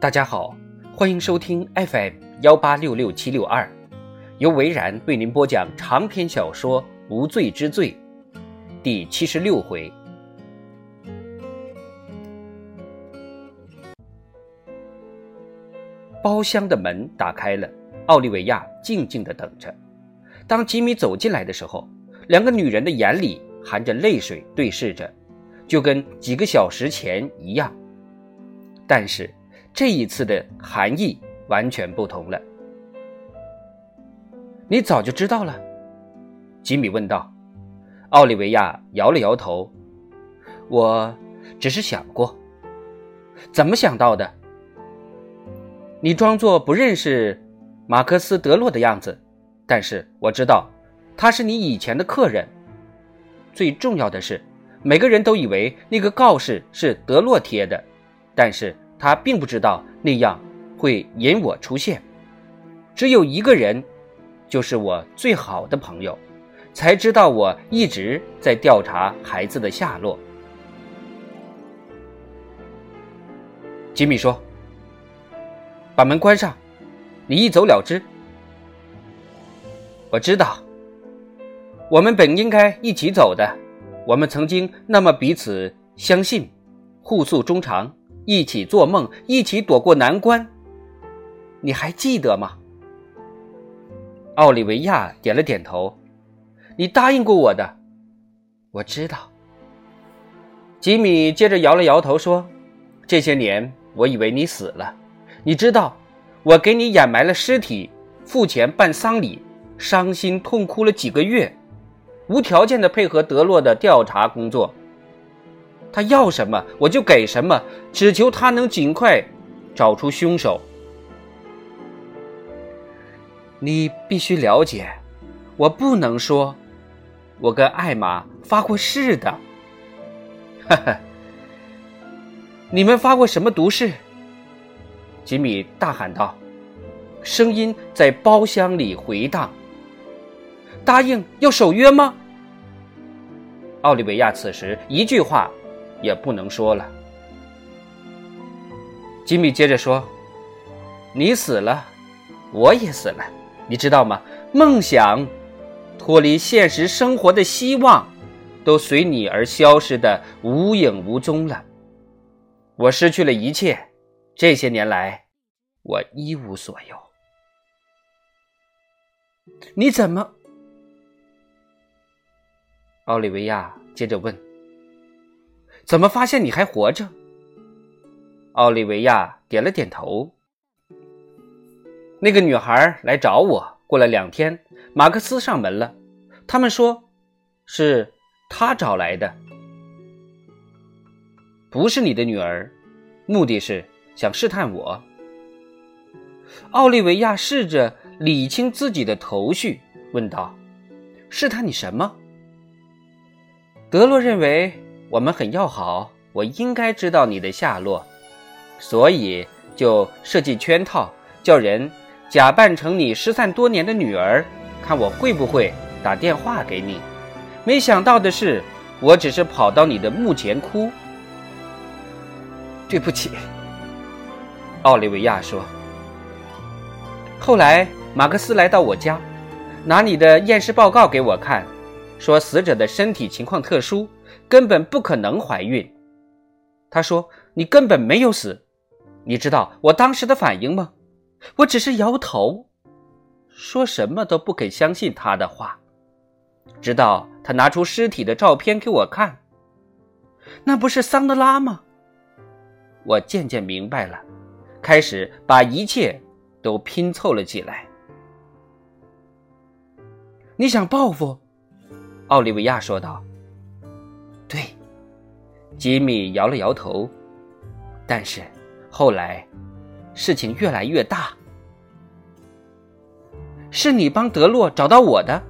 大家好，欢迎收听 FM 幺八六六七六二，由维然为您播讲长篇小说《无罪之罪》第七十六回。包厢的门打开了，奥利维亚静静的等着。当吉米走进来的时候，两个女人的眼里含着泪水对视着，就跟几个小时前一样。但是这一次的含义完全不同了。你早就知道了？吉米问道。奥利维亚摇了摇头：“我只是想过。怎么想到的？你装作不认识马克思·德洛的样子，但是我知道他是你以前的客人。最重要的是，每个人都以为那个告示是德洛贴的，但是他并不知道那样会引我出现。只有一个人，就是我最好的朋友。”才知道我一直在调查孩子的下落。吉米说：“把门关上，你一走了之。”我知道，我们本应该一起走的。我们曾经那么彼此相信，互诉衷肠，一起做梦，一起躲过难关。你还记得吗？奥利维亚点了点头。你答应过我的，我知道。吉米接着摇了摇头说：“这些年，我以为你死了。你知道，我给你掩埋了尸体，付钱办丧礼，伤心痛哭了几个月，无条件的配合德洛的调查工作。他要什么，我就给什么，只求他能尽快找出凶手。你必须了解，我不能说。”我跟艾玛发过誓的，哈哈！你们发过什么毒誓？吉米大喊道，声音在包厢里回荡。答应要守约吗？奥利维亚此时一句话也不能说了。吉米接着说：“你死了，我也死了，你知道吗？梦想。”脱离现实生活的希望，都随你而消失的无影无踪了。我失去了一切，这些年来，我一无所有。你怎么？奥利维亚接着问：“怎么发现你还活着？”奥利维亚点了点头。那个女孩来找我，过了两天。马克思上门了，他们说，是他找来的，不是你的女儿，目的是想试探我。奥利维亚试着理清自己的头绪，问道：“试探你什么？”德洛认为我们很要好，我应该知道你的下落，所以就设计圈套，叫人假扮成你失散多年的女儿。看我会不会打电话给你？没想到的是，我只是跑到你的墓前哭。对不起，奥利维亚说。后来马克思来到我家，拿你的验尸报告给我看，说死者的身体情况特殊，根本不可能怀孕。他说你根本没有死。你知道我当时的反应吗？我只是摇头。说什么都不肯相信他的话，直到他拿出尸体的照片给我看。那不是桑德拉吗？我渐渐明白了，开始把一切都拼凑了起来。你想报复？奥利维亚说道。吉米摇了摇头。但是后来，事情越来越大。是你帮德洛找到我的。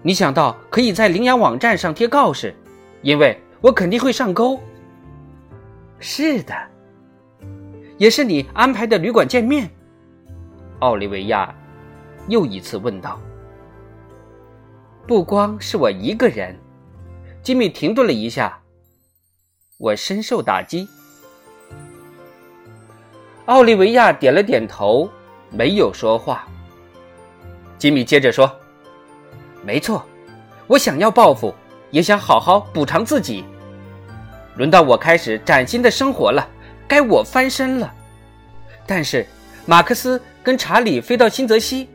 你想到可以在领养网站上贴告示，因为我肯定会上钩。是的，也是你安排的旅馆见面。奥利维亚又一次问道。不光是我一个人，吉米停顿了一下。我深受打击。奥利维亚点了点头，没有说话。吉米接着说：“没错，我想要报复，也想好好补偿自己。轮到我开始崭新的生活了，该我翻身了。但是，马克思跟查理飞到新泽西。”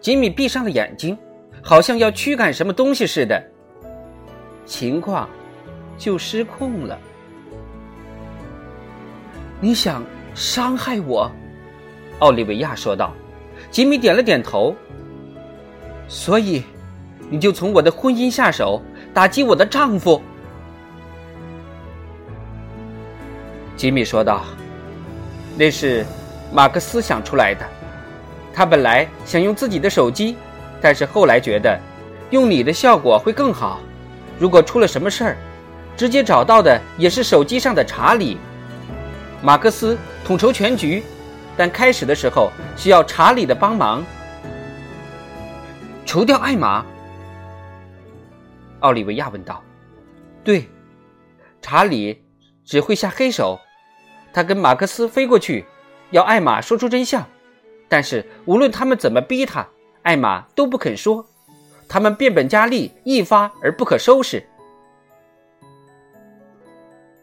吉米闭上了眼睛，好像要驱赶什么东西似的，情况就失控了。你想伤害我？奥利维亚说道。吉米点了点头。所以，你就从我的婚姻下手，打击我的丈夫？吉米说道。那是马克思想出来的。他本来想用自己的手机，但是后来觉得用你的效果会更好。如果出了什么事儿，直接找到的也是手机上的查理。马克思统筹全局，但开始的时候需要查理的帮忙。除掉艾玛，奥利维亚问道：“对，查理只会下黑手，他跟马克思飞过去，要艾玛说出真相。但是无论他们怎么逼他，艾玛都不肯说。他们变本加厉，一发而不可收拾。”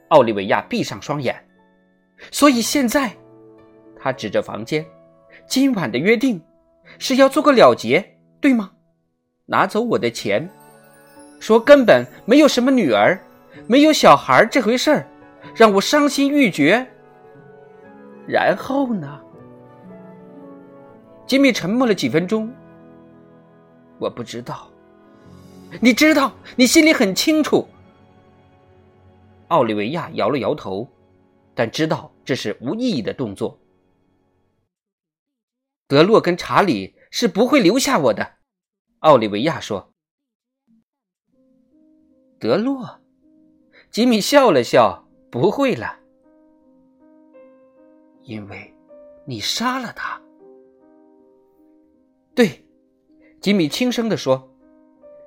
奥利维亚闭上双眼。所以现在，他指着房间，今晚的约定是要做个了结，对吗？拿走我的钱，说根本没有什么女儿，没有小孩这回事儿，让我伤心欲绝。然后呢？吉米沉默了几分钟。我不知道。你知道，你心里很清楚。奥利维亚摇了摇头。但知道这是无意义的动作。德洛跟查理是不会留下我的，奥利维亚说。德洛，吉米笑了笑，不会了，因为你杀了他。对，吉米轻声的说。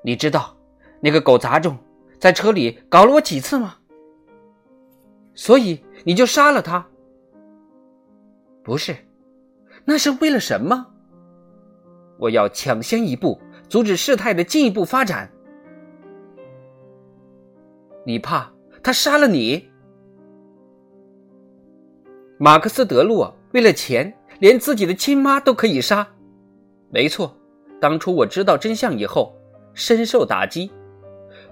你知道那个狗杂种在车里搞了我几次吗？所以。你就杀了他？不是，那是为了什么？我要抢先一步阻止事态的进一步发展。你怕他杀了你？马克思·德洛为了钱，连自己的亲妈都可以杀。没错，当初我知道真相以后，深受打击。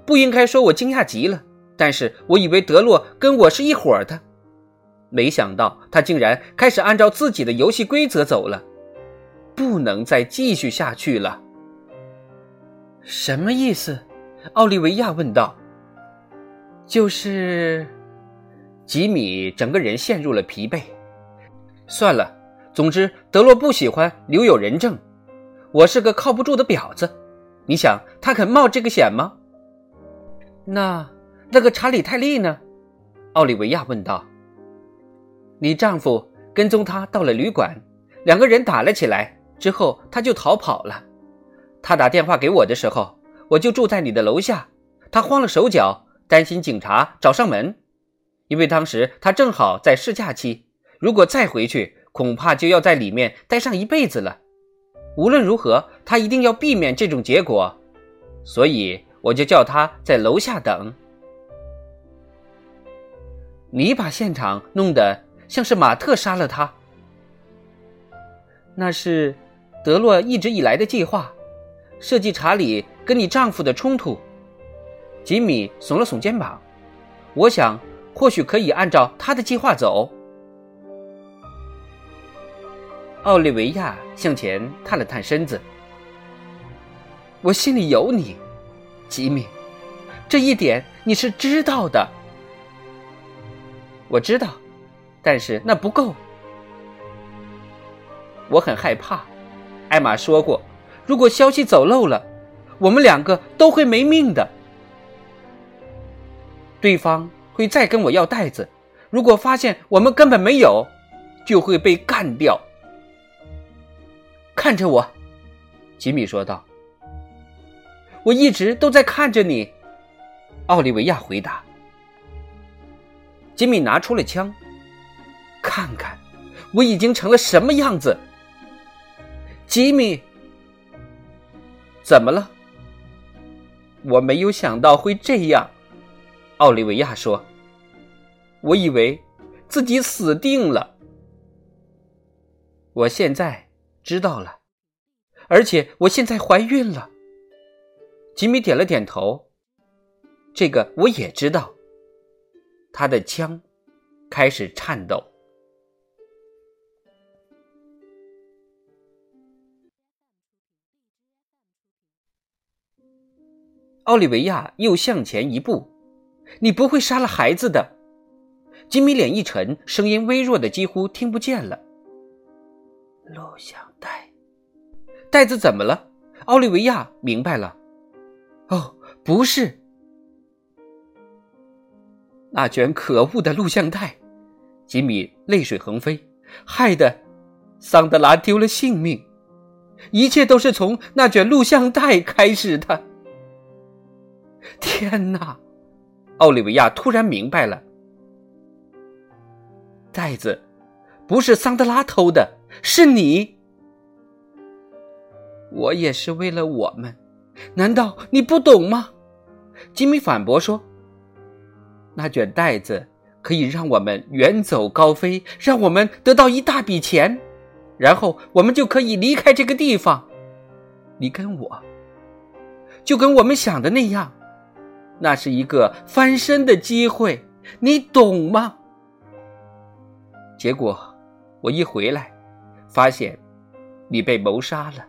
不应该说我惊讶极了，但是我以为德洛跟我是一伙的。没想到他竟然开始按照自己的游戏规则走了，不能再继续下去了。什么意思？奥利维亚问道。就是，吉米整个人陷入了疲惫。算了，总之德洛不喜欢留有人证，我是个靠不住的婊子。你想他肯冒这个险吗？那那个查理泰利呢？奥利维亚问道。你丈夫跟踪他到了旅馆，两个人打了起来，之后他就逃跑了。他打电话给我的时候，我就住在你的楼下。他慌了手脚，担心警察找上门，因为当时他正好在试驾期，如果再回去，恐怕就要在里面待上一辈子了。无论如何，他一定要避免这种结果，所以我就叫他在楼下等。你把现场弄得。像是马特杀了他，那是德洛一直以来的计划，设计查理跟你丈夫的冲突。吉米耸了耸肩膀，我想或许可以按照他的计划走。奥利维亚向前探了探身子，我心里有你，吉米，这一点你是知道的。我知道。但是那不够，我很害怕。艾玛说过，如果消息走漏了，我们两个都会没命的。对方会再跟我要袋子，如果发现我们根本没有，就会被干掉。看着我，吉米说道。我一直都在看着你，奥利维亚回答。吉米拿出了枪。看看，我已经成了什么样子。吉米，怎么了？我没有想到会这样。奥利维亚说：“我以为自己死定了。我现在知道了，而且我现在怀孕了。”吉米点了点头。这个我也知道。他的枪开始颤抖。奥利维亚又向前一步：“你不会杀了孩子的。”吉米脸一沉，声音微弱的几乎听不见了。录像带，袋子怎么了？奥利维亚明白了。哦，不是。那卷可恶的录像带，吉米泪水横飞，害得桑德拉丢了性命。一切都是从那卷录像带开始的。天哪！奥利维亚突然明白了，袋子不是桑德拉偷的，是你。我也是为了我们，难道你不懂吗？吉米反驳说。那卷袋子可以让我们远走高飞，让我们得到一大笔钱，然后我们就可以离开这个地方。你跟我，就跟我们想的那样，那是一个翻身的机会，你懂吗？结果我一回来，发现你被谋杀了。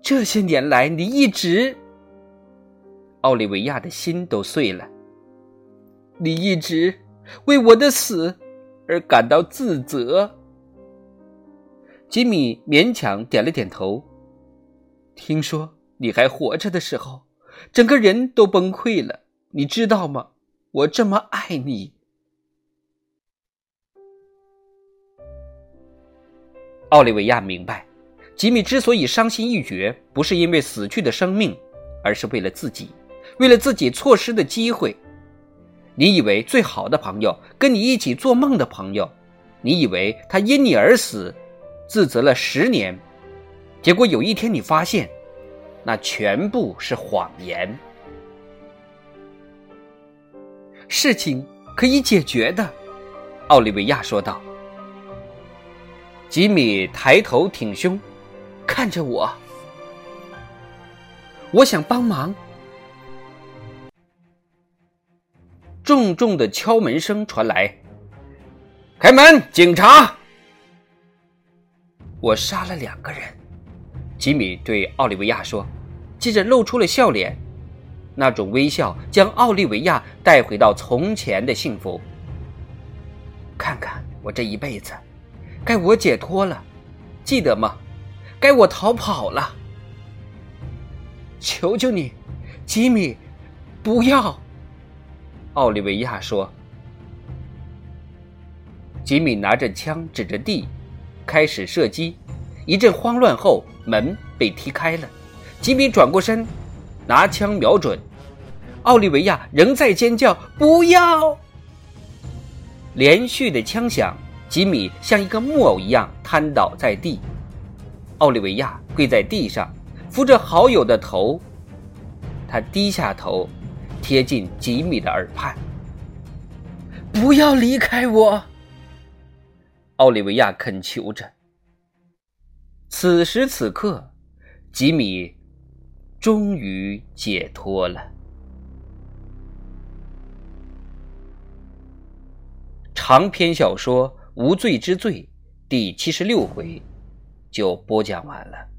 这些年来，你一直……奥利维亚的心都碎了。你一直为我的死而感到自责。吉米勉强点了点头。听说你还活着的时候，整个人都崩溃了。你知道吗？我这么爱你。奥利维亚明白，吉米之所以伤心欲绝，不是因为死去的生命，而是为了自己。为了自己错失的机会，你以为最好的朋友，跟你一起做梦的朋友，你以为他因你而死，自责了十年，结果有一天你发现，那全部是谎言。事情可以解决的，奥利维亚说道。吉米抬头挺胸，看着我，我想帮忙。重重的敲门声传来，开门，警察！我杀了两个人，吉米对奥利维亚说，接着露出了笑脸，那种微笑将奥利维亚带回到从前的幸福。看看我这一辈子，该我解脱了，记得吗？该我逃跑了。求求你，吉米，不要！奥利维亚说：“吉米拿着枪指着地，开始射击。一阵慌乱后，门被踢开了。吉米转过身，拿枪瞄准。奥利维亚仍在尖叫：‘不要！’连续的枪响，吉米像一个木偶一样瘫倒在地。奥利维亚跪在地上，扶着好友的头，他低下头。”贴近吉米的耳畔，不要离开我，奥利维亚恳求着。此时此刻，吉米终于解脱了。长篇小说《无罪之罪》第七十六回就播讲完了。